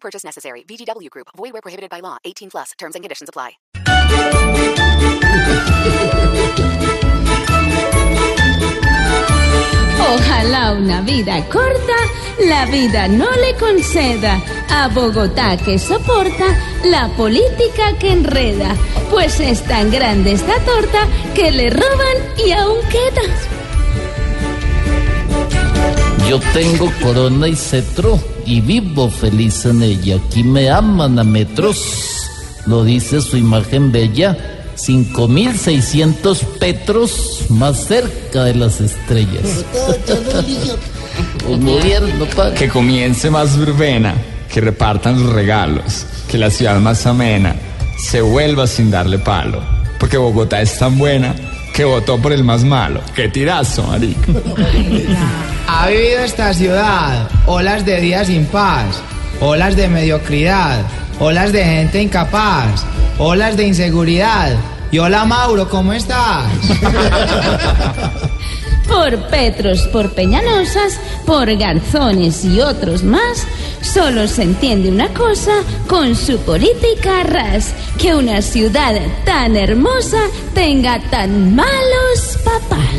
Purchase necessary. VGW Group. Void where prohibited by law. 18 plus. Terms and conditions apply. Ojalá una vida corta, la vida no le conceda. A Bogotá que soporta la política que enreda. Pues es tan grande esta torta que le roban y aún queda. Yo tengo corona y cetro y vivo feliz en ella. Aquí me aman a metros, lo dice su imagen bella. 5600 petros más cerca de las estrellas. Un gobierno para. Que comience más verbena, que repartan los regalos, que la ciudad más amena se vuelva sin darle palo. Porque Bogotá es tan buena que votó por el más malo. ¡Qué tirazo, marico! Ha vivido esta ciudad olas de días sin paz, olas de mediocridad, olas de gente incapaz, olas de inseguridad. Y hola Mauro, ¿cómo estás? Por Petros, por Peñanosas, por Garzones y otros más, solo se entiende una cosa con su política ras, que una ciudad tan hermosa tenga tan malos papás.